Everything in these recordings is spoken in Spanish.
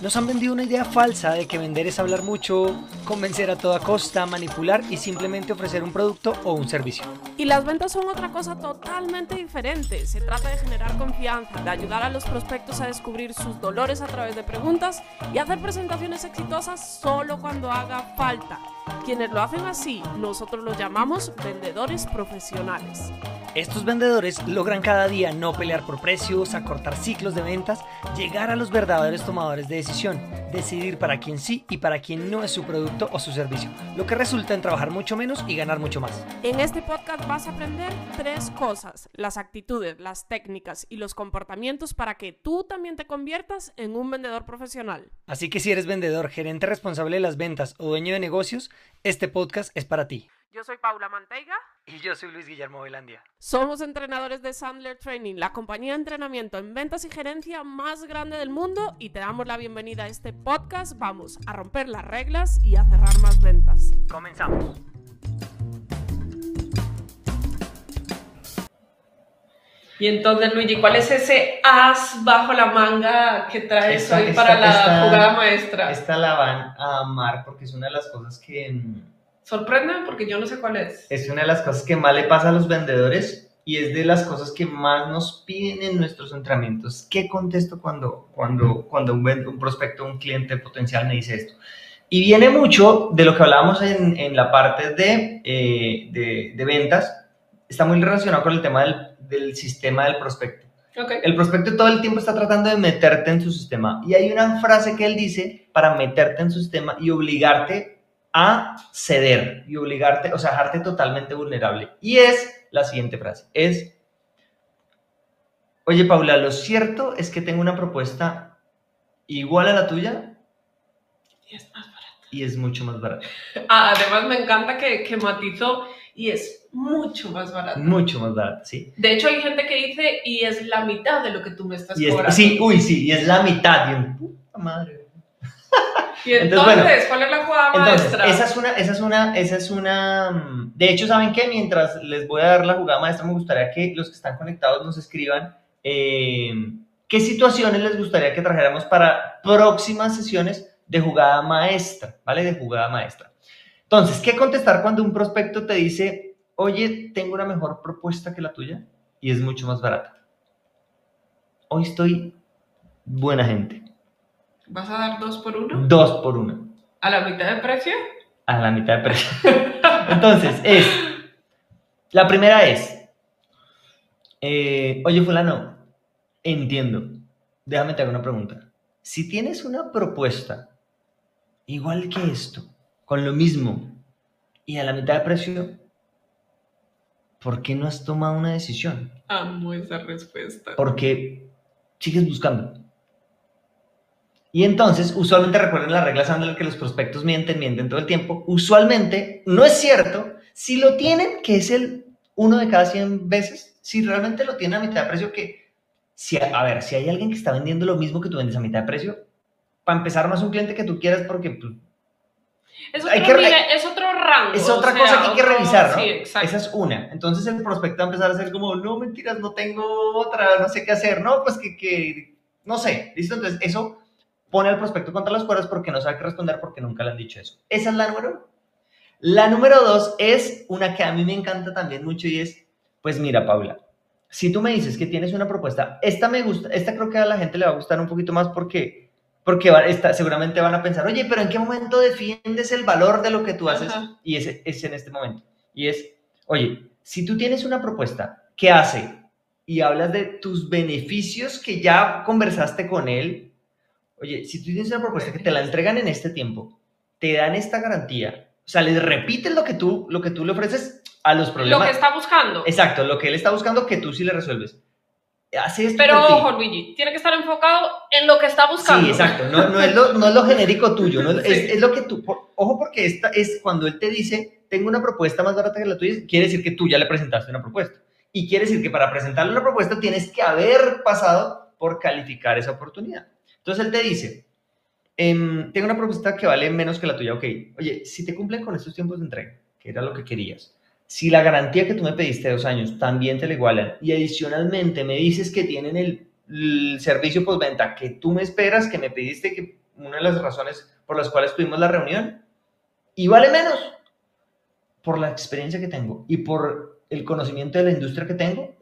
Nos han vendido una idea falsa de que vender es hablar mucho, convencer a toda costa, manipular y simplemente ofrecer un producto o un servicio. Y las ventas son otra cosa totalmente diferente. Se trata de generar confianza, de ayudar a los prospectos a descubrir sus dolores a través de preguntas y hacer presentaciones exitosas solo cuando haga falta. Quienes lo hacen así, nosotros los llamamos vendedores profesionales. Estos vendedores logran cada día no pelear por precios, acortar ciclos de ventas, llegar a los verdaderos tomadores de decisión, decidir para quién sí y para quién no es su producto o su servicio, lo que resulta en trabajar mucho menos y ganar mucho más. En este podcast vas a aprender tres cosas, las actitudes, las técnicas y los comportamientos para que tú también te conviertas en un vendedor profesional. Así que si eres vendedor, gerente responsable de las ventas o dueño de negocios, este podcast es para ti. Yo soy Paula Manteiga. Y yo soy Luis Guillermo Velandia. Somos entrenadores de Sandler Training, la compañía de entrenamiento en ventas y gerencia más grande del mundo y te damos la bienvenida a este podcast. Vamos a romper las reglas y a cerrar más ventas. Comenzamos. Y entonces, Luigi, ¿cuál es ese as bajo la manga que traes Esta- hoy esta- para la esta- jugada maestra? Esta la van a amar porque es una de las cosas que Sorprende porque yo no sé cuál es. es una de las cosas que más le pasa a los vendedores y es de las cosas que más nos piden en nuestros entrenamientos. ¿Qué contesto cuando, cuando, cuando un, un prospecto, un cliente potencial me dice esto? Y viene mucho de lo que hablábamos en, en la parte de, eh, de, de ventas, está muy relacionado con el tema del, del sistema del prospecto. Ok. El prospecto todo el tiempo está tratando de meterte en su sistema. Y hay una frase que él dice para meterte en su sistema y obligarte a ceder y obligarte, o sea, dejarte totalmente vulnerable. Y es la siguiente frase, es, oye Paula, lo cierto es que tengo una propuesta igual a la tuya Y es más barato. y es mucho más barata. Ah, además, me encanta que, que matizó y es mucho más barato. Mucho más barata, ¿sí? De hecho, hay gente que dice y es la mitad de lo que tú me estás Y es, cobrando. sí, uy, sí, y es la mitad. Y un, puta madre. Y entonces, Entonces, bueno, ¿cuál es la jugada Entonces, maestra? esa es una, esa es una, esa es una. mm, De hecho, ¿saben qué? Mientras les voy a dar la jugada maestra, me gustaría que los que están conectados nos escriban eh, qué situaciones les gustaría que trajéramos para próximas sesiones de jugada maestra, ¿vale? De jugada maestra. Entonces, ¿qué contestar cuando un prospecto te dice, oye, tengo una mejor propuesta que la tuya y es mucho más barata? Hoy estoy buena gente. ¿Vas a dar dos por uno? Dos por una. ¿A la mitad de precio? a la mitad de precio. Entonces, es, la primera es, eh, oye fulano, entiendo, déjame te hago una pregunta. Si tienes una propuesta igual que esto, con lo mismo y a la mitad de precio, ¿por qué no has tomado una decisión? Amo esa respuesta. Porque sigues buscando. Y entonces, usualmente recuerden las reglas Sandler que los prospectos mienten, mienten todo el tiempo. Usualmente, no es cierto. Si lo tienen, que es el uno de cada 100 veces, si realmente lo tienen a mitad de precio, que, si, a ver, si hay alguien que está vendiendo lo mismo que tú vendes a mitad de precio, para empezar, no es un cliente que tú quieras porque pues, Es Hay otro, que re- nivel- es otro rango. es otra sea, cosa que hay que revisar, ¿no? Sí, exacto. Esa es una. Entonces el prospecto va a empezar a hacer como, no, mentiras, no tengo otra, no sé qué hacer. No, pues que, que no sé. ¿Listo? Entonces eso pone al prospecto contra las cuerdas porque no sabe qué responder porque nunca le han dicho eso. Esa es la número uno. La número dos es una que a mí me encanta también mucho y es, pues mira, Paula, si tú me dices que tienes una propuesta, esta me gusta, esta creo que a la gente le va a gustar un poquito más porque, porque va- esta- seguramente van a pensar, oye, pero ¿en qué momento defiendes el valor de lo que tú haces? Ajá. Y ese es en este momento. Y es, oye, si tú tienes una propuesta que hace y hablas de tus beneficios que ya conversaste con él, oye, si tú tienes una propuesta que te la entregan en este tiempo, te dan esta garantía, o sea, les repites lo que tú, lo que tú le ofreces a los Lo problemas. que está buscando. Exacto, lo que él está buscando que tú sí le resuelves. Hace esto Pero ojo, Luigi, tiene que estar enfocado en lo que está buscando. Sí, exacto. No, no, es, lo, no es lo genérico tuyo. no es, Sí. es- es lo que tú. por- ojo, porque esta es cuando él te dice, tengo una propuesta más barata que la tuya, quiere decir que tú ya le presentaste una propuesta. Y quiere decir que para presentarle una propuesta tienes que haber pasado por calificar esa oportunidad. Entonces él te dice, em, tengo una propuesta que vale menos que la tuya. Ok, oye, si te cumplen con estos tiempos de entrega, que era lo que querías, si la garantía que tú me pediste de dos años también te la igualan y adicionalmente me dices que tienen el, el servicio postventa que tú me esperas, que me pediste que una de las razones por las cuales tuvimos la reunión, y vale menos por la experiencia que tengo y por el conocimiento de la industria que tengo,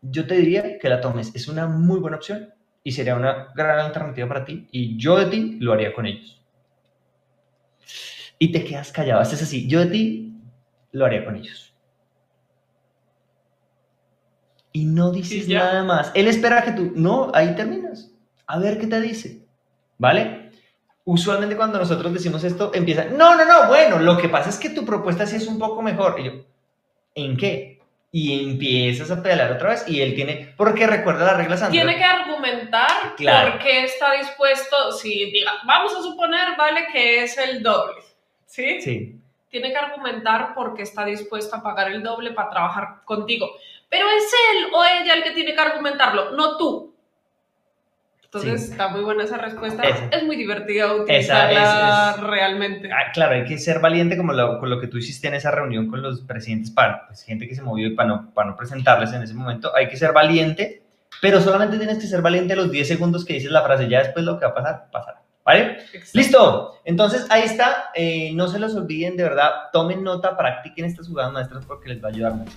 yo te diría que la tomes. Es una muy buena opción y sería una gran alternativa para ti y yo de ti lo haría con ellos. Y te quedas callado, es así, yo de ti lo haría con ellos. Y no dices nada más. Él espera que tú, no, ahí terminas. A ver qué te dice. ¿Vale? Usualmente cuando nosotros decimos esto, empieza, no, no, no, bueno, lo que pasa es que tu propuesta sí es un poco mejor. Y yo, ¿en qué? Y empiezas a pedalar otra vez y él tiene, porque recuerda las reglas Sandra. Tiene que argumentar Claro. por qué está dispuesto, si diga, vamos a suponer, vale, que es el doble, ¿sí? Sí, Tiene que argumentar por qué está dispuesto a pagar el doble para trabajar contigo. Pero es él o ella el que tiene que argumentarlo, no tú. Entonces, Sí. está muy buena esa respuesta. Esa. Es muy divertida utilizarla realmente. Ah, claro, hay que ser valiente como lo, con lo que tú hiciste en esa reunión con los presidentes, para, pues, gente que se movió y para no, para no presentarles en ese momento. Hay que ser valiente, pero solamente tienes que ser valiente a los 10 segundos que dices la frase. Ya después lo que va a pasar, pasará. ¿Vale? Exacto. Listo. Entonces ahí está. Eh, no se los olviden, de verdad. Tomen nota, practiquen estas jugadas maestras porque les va a ayudar mucho.